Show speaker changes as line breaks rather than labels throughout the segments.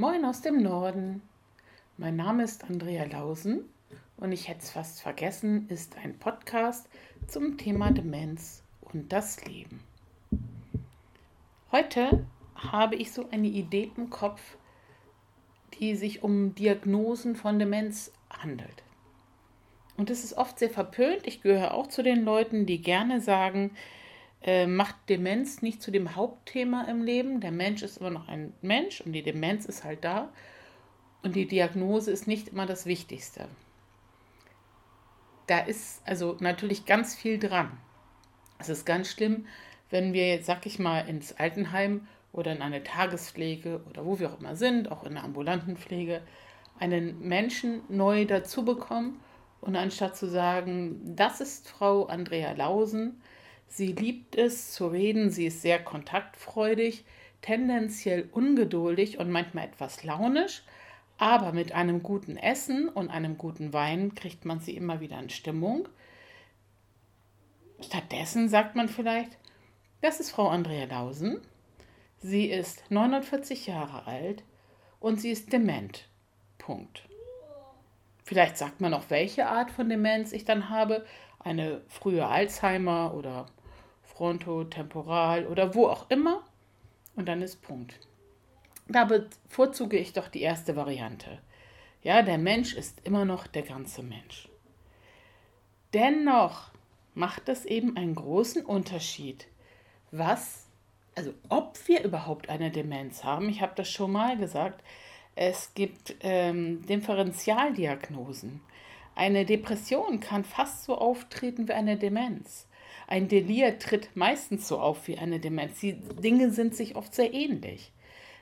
Moin aus dem Norden. Mein Name ist Andrea Lausen und ich hätte es fast vergessen, ist ein Podcast zum Thema Demenz und das Leben. Heute habe ich so eine Idee im Kopf, die sich um Diagnosen von Demenz handelt. Und es ist oft sehr verpönt. Ich gehöre auch zu den Leuten, die gerne sagen, äh, macht Demenz nicht zu dem Hauptthema im Leben. Der Mensch ist immer noch ein Mensch und die Demenz ist halt da. Und die Diagnose ist nicht immer das Wichtigste. Da ist also natürlich ganz viel dran. Es ist ganz schlimm, wenn wir, sag ich mal, ins Altenheim oder in eine Tagespflege oder wo wir auch immer sind, auch in der ambulanten Pflege, einen Menschen neu dazu bekommen und anstatt zu sagen, das ist Frau Andrea Lausen, Sie liebt es zu reden, sie ist sehr kontaktfreudig, tendenziell ungeduldig und manchmal etwas launisch, aber mit einem guten Essen und einem guten Wein kriegt man sie immer wieder in Stimmung. Stattdessen sagt man vielleicht, das ist Frau Andrea Lausen. Sie ist 49 Jahre alt und sie ist dement. Punkt. Vielleicht sagt man auch, welche Art von Demenz ich dann habe. Eine frühe Alzheimer oder frontotemporal oder wo auch immer. Und dann ist Punkt. Da bevorzuge ich doch die erste Variante. Ja, der Mensch ist immer noch der ganze Mensch. Dennoch macht es eben einen großen Unterschied, was, also ob wir überhaupt eine Demenz haben. Ich habe das schon mal gesagt. Es gibt ähm, Differentialdiagnosen. Eine Depression kann fast so auftreten wie eine Demenz. Ein Delir tritt meistens so auf wie eine Demenz. Die Dinge sind sich oft sehr ähnlich.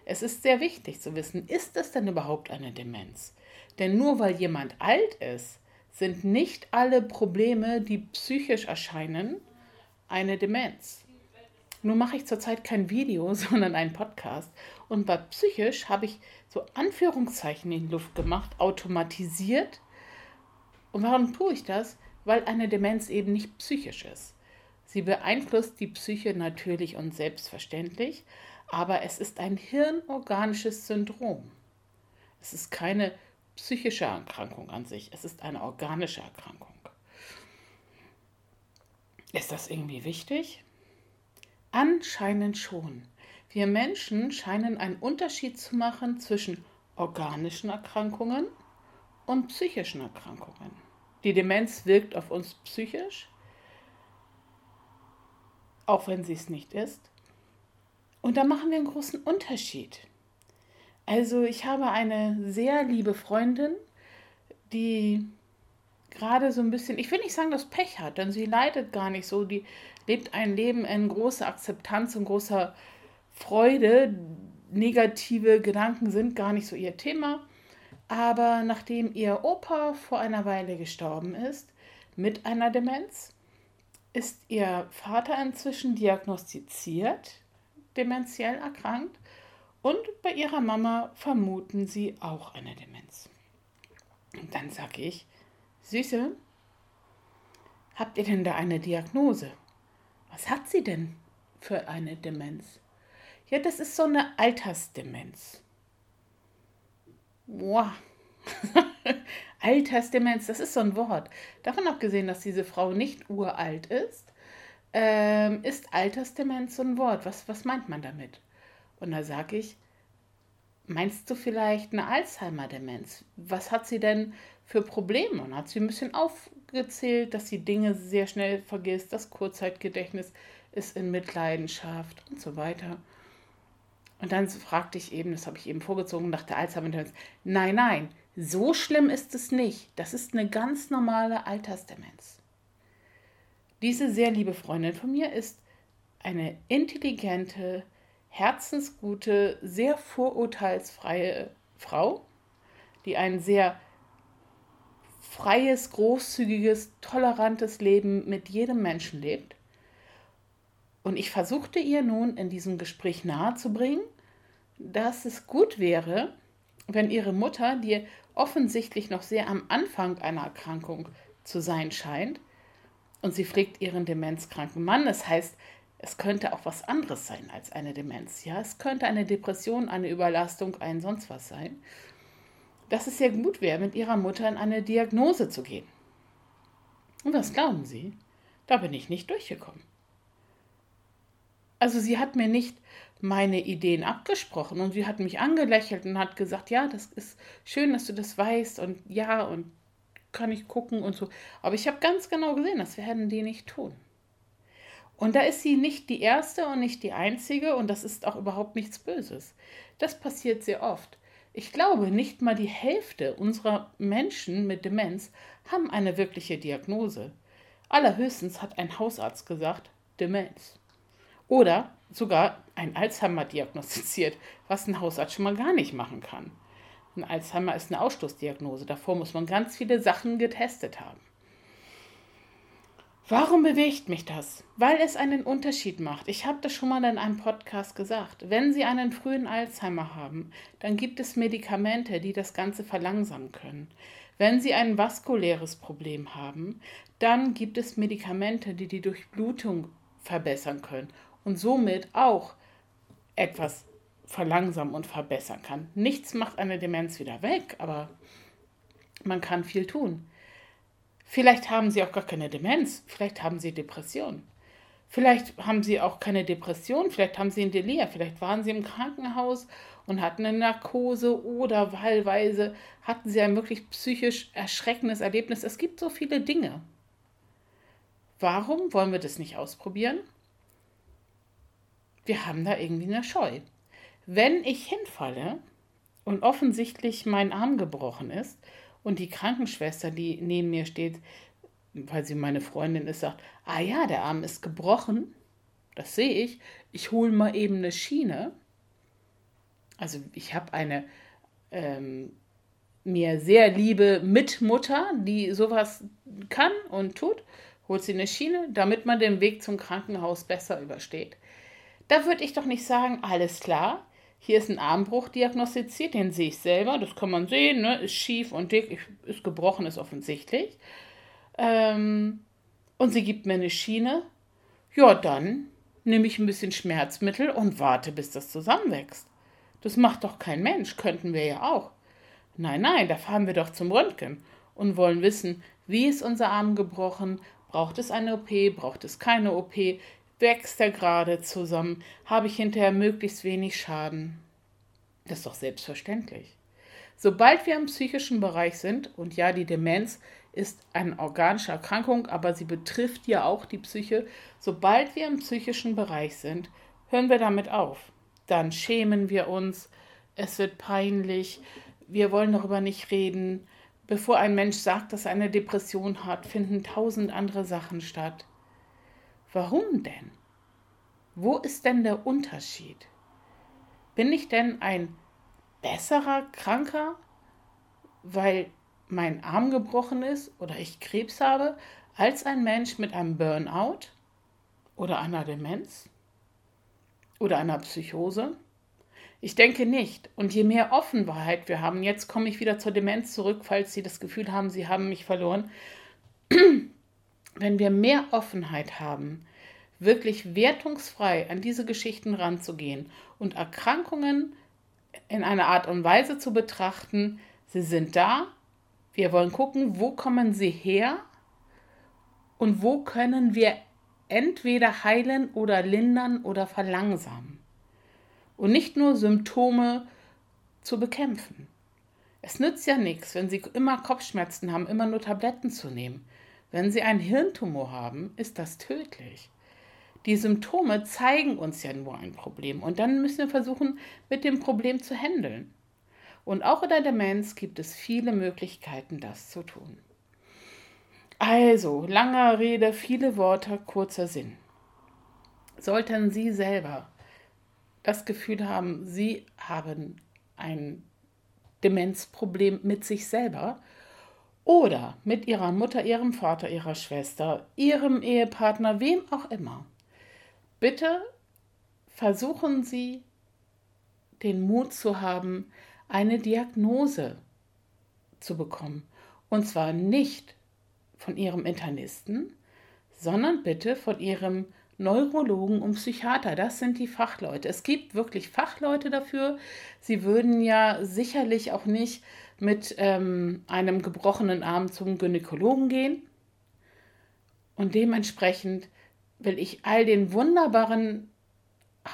Es ist sehr wichtig zu wissen, ist es denn überhaupt eine Demenz? Denn nur weil jemand alt ist, sind nicht alle Probleme, die psychisch erscheinen, eine Demenz. Nun mache ich zurzeit kein Video, sondern einen Podcast. Und bei psychisch habe ich so Anführungszeichen in die Luft gemacht, automatisiert. Und warum tue ich das? Weil eine Demenz eben nicht psychisch ist. Sie beeinflusst die Psyche natürlich und selbstverständlich, aber es ist ein hirnorganisches Syndrom. Es ist keine psychische Erkrankung an sich, es ist eine organische Erkrankung. Ist das irgendwie wichtig? Anscheinend schon. Wir Menschen scheinen einen Unterschied zu machen zwischen organischen Erkrankungen und psychischen Erkrankungen. Die Demenz wirkt auf uns psychisch, auch wenn sie es nicht ist. Und da machen wir einen großen Unterschied. Also ich habe eine sehr liebe Freundin, die gerade so ein bisschen, ich will nicht sagen, dass Pech hat, denn sie leidet gar nicht so, die lebt ein Leben in großer Akzeptanz und großer Freude. Negative Gedanken sind gar nicht so ihr Thema. Aber nachdem ihr Opa vor einer Weile gestorben ist, mit einer Demenz, ist ihr Vater inzwischen diagnostiziert, dementiell erkrankt, und bei ihrer Mama vermuten sie auch eine Demenz. Und dann sage ich, Süße, habt ihr denn da eine Diagnose? Was hat sie denn für eine Demenz? Ja, das ist so eine Altersdemenz. Boah. Altersdemenz, das ist so ein Wort. Davon abgesehen, dass diese Frau nicht uralt ist, ähm, ist Altersdemenz so ein Wort. Was, was meint man damit? Und da sage ich, meinst du vielleicht eine Alzheimer-Demenz? Was hat sie denn für Probleme? Und hat sie ein bisschen aufgezählt, dass sie Dinge sehr schnell vergisst, das Kurzzeitgedächtnis ist in Mitleidenschaft und so weiter. Und dann fragte ich eben, das habe ich eben vorgezogen, nach der Alzheimer-Demenz. Nein, nein, so schlimm ist es nicht. Das ist eine ganz normale Altersdemenz. Diese sehr liebe Freundin von mir ist eine intelligente, herzensgute, sehr vorurteilsfreie Frau, die ein sehr freies, großzügiges, tolerantes Leben mit jedem Menschen lebt. Und ich versuchte ihr nun in diesem Gespräch nahezubringen, dass es gut wäre, wenn ihre Mutter, die offensichtlich noch sehr am Anfang einer Erkrankung zu sein scheint, und sie pflegt ihren demenzkranken Mann, das heißt, Es könnte auch was anderes sein als eine Demenz. Ja, es könnte eine Depression, eine Überlastung, ein sonst was sein. Dass es sehr gut wäre, mit ihrer Mutter in eine Diagnose zu gehen. Und was glauben Sie? Da bin ich nicht durchgekommen. Also sie hat mir nicht meine Ideen abgesprochen und sie hat mich angelächelt und hat gesagt, ja, das ist schön, dass du das weißt und ja und kann ich gucken und so. Aber ich habe ganz genau gesehen, das werden die nicht tun. Und da ist sie nicht die erste und nicht die einzige und das ist auch überhaupt nichts Böses. Das passiert sehr oft. Ich glaube, nicht mal die Hälfte unserer Menschen mit Demenz haben eine wirkliche Diagnose. Allerhöchstens hat ein Hausarzt gesagt, Demenz. Oder sogar ein Alzheimer diagnostiziert, was ein Hausarzt schon mal gar nicht machen kann. Ein Alzheimer ist eine Ausstoßdiagnose. Davor muss man ganz viele Sachen getestet haben. Warum bewegt mich das? Weil es einen Unterschied macht. Ich habe das schon mal in einem Podcast gesagt. Wenn Sie einen frühen Alzheimer haben, dann gibt es Medikamente, die das Ganze verlangsamen können. Wenn Sie ein vaskuläres Problem haben, dann gibt es Medikamente, die die Durchblutung verbessern können und somit auch etwas verlangsamen und verbessern kann. Nichts macht eine Demenz wieder weg, aber man kann viel tun. Vielleicht haben Sie auch gar keine Demenz, vielleicht haben Sie Depression. Vielleicht haben Sie auch keine Depression, vielleicht haben Sie ein Delir, vielleicht waren Sie im Krankenhaus und hatten eine Narkose oder wahlweise hatten Sie ein wirklich psychisch erschreckendes Erlebnis. Es gibt so viele Dinge. Warum wollen wir das nicht ausprobieren? Wir haben da irgendwie eine Scheu. Wenn ich hinfalle und offensichtlich mein Arm gebrochen ist, und die Krankenschwester, die neben mir steht, weil sie meine Freundin ist, sagt, ah ja, der Arm ist gebrochen, das sehe ich, ich hole mal eben eine Schiene. Also ich habe eine ähm, mir sehr liebe Mitmutter, die sowas kann und tut, holt sie eine Schiene, damit man den Weg zum Krankenhaus besser übersteht. Da würde ich doch nicht sagen, alles klar, hier ist ein Armbruch diagnostiziert, den sehe ich selber, das kann man sehen, ne? ist schief und dick, ist gebrochen, ist offensichtlich. Ähm, und sie gibt mir eine Schiene. Ja, dann nehme ich ein bisschen Schmerzmittel und warte, bis das zusammenwächst. Das macht doch kein Mensch, könnten wir ja auch. Nein, nein, da fahren wir doch zum Röntgen und wollen wissen, wie ist unser Arm gebrochen, braucht es eine OP, braucht es keine OP, wächst er gerade zusammen, habe ich hinterher möglichst wenig Schaden. Das ist doch selbstverständlich. Sobald wir im psychischen Bereich sind, und ja, die Demenz ist eine organische Erkrankung, aber sie betrifft ja auch die Psyche, sobald wir im psychischen Bereich sind, hören wir damit auf. Dann schämen wir uns, es wird peinlich, wir wollen darüber nicht reden. Bevor ein Mensch sagt, dass er eine Depression hat, finden tausend andere Sachen statt. Warum denn? Wo ist denn der Unterschied? Bin ich denn ein besserer Kranker, weil mein Arm gebrochen ist oder ich Krebs habe, als ein Mensch mit einem Burnout oder einer Demenz oder einer Psychose? Ich denke nicht. Und je mehr Offenheit wir haben, jetzt komme ich wieder zur Demenz zurück, falls Sie das Gefühl haben, Sie haben mich verloren, wenn wir mehr Offenheit haben, wirklich wertungsfrei an diese Geschichten ranzugehen und Erkrankungen in einer Art und Weise zu betrachten, sie sind da, wir wollen gucken, wo kommen sie her und wo können wir entweder heilen oder lindern oder verlangsamen. Und nicht nur Symptome zu bekämpfen. Es nützt ja nichts, wenn Sie immer Kopfschmerzen haben, immer nur Tabletten zu nehmen. Wenn Sie einen Hirntumor haben, ist das tödlich. Die Symptome zeigen uns ja nur ein Problem und dann müssen wir versuchen, mit dem Problem zu handeln. Und auch in der Demenz gibt es viele Möglichkeiten, das zu tun. Also, langer Rede, viele Worte, kurzer Sinn. Sollten Sie selber das Gefühl haben, Sie haben ein Demenzproblem mit sich selber oder mit ihrer Mutter, ihrem Vater, ihrer Schwester, ihrem Ehepartner, wem auch immer. Bitte versuchen Sie den Mut zu haben, eine Diagnose zu bekommen. Und zwar nicht von Ihrem Internisten, sondern bitte von Ihrem Neurologen und Psychiater. Das sind die Fachleute. Es gibt wirklich Fachleute dafür. Sie würden ja sicherlich auch nicht mit ähm, einem gebrochenen Arm zum Gynäkologen gehen. Und dementsprechend will ich all den wunderbaren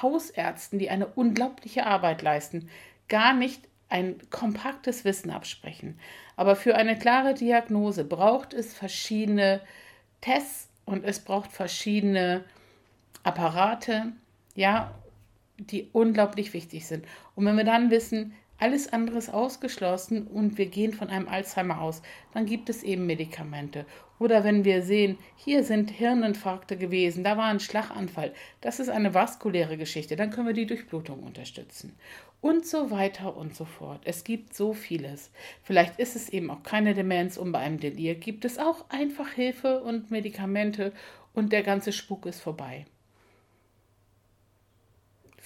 Hausärzten, die eine unglaubliche Arbeit leisten, gar nicht ein kompaktes Wissen absprechen. Aber für eine klare Diagnose braucht es verschiedene Tests und es braucht verschiedene Apparate, ja, die unglaublich wichtig sind. Und wenn wir dann wissen, alles andere ist ausgeschlossen und wir gehen von einem Alzheimer aus, dann gibt es eben Medikamente. Oder wenn wir sehen, hier sind Hirninfarkte gewesen, da war ein Schlaganfall, das ist eine vaskuläre Geschichte, dann können wir die Durchblutung unterstützen. Und so weiter und so fort. Es gibt so vieles. Vielleicht ist es eben auch keine Demenz und bei einem Delir gibt es auch einfach Hilfe und Medikamente und der ganze Spuk ist vorbei.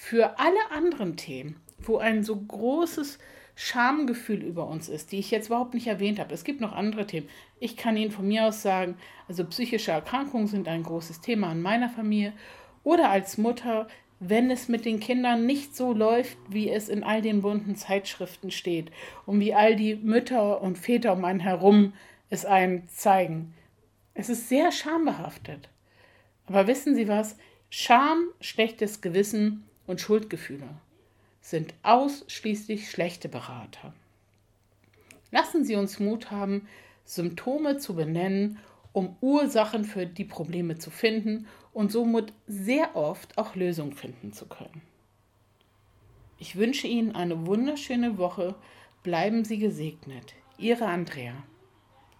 Für alle anderen Themen wo ein so großes Schamgefühl über uns ist, die ich jetzt überhaupt nicht erwähnt habe. Es gibt noch andere Themen. Ich kann Ihnen von mir aus sagen, also psychische Erkrankungen sind ein großes Thema in meiner Familie oder als Mutter, wenn es mit den Kindern nicht so läuft, wie es in all den bunten Zeitschriften steht und wie all die Mütter und Väter um einen herum es einem zeigen. Es ist sehr schambehaftet. Aber wissen Sie was? Scham, schlechtes Gewissen und Schuldgefühle sind ausschließlich schlechte Berater. Lassen Sie uns Mut haben, Symptome zu benennen, um Ursachen für die Probleme zu finden und somit sehr oft auch Lösungen finden zu können. Ich wünsche Ihnen eine wunderschöne Woche. Bleiben Sie gesegnet. Ihre Andrea.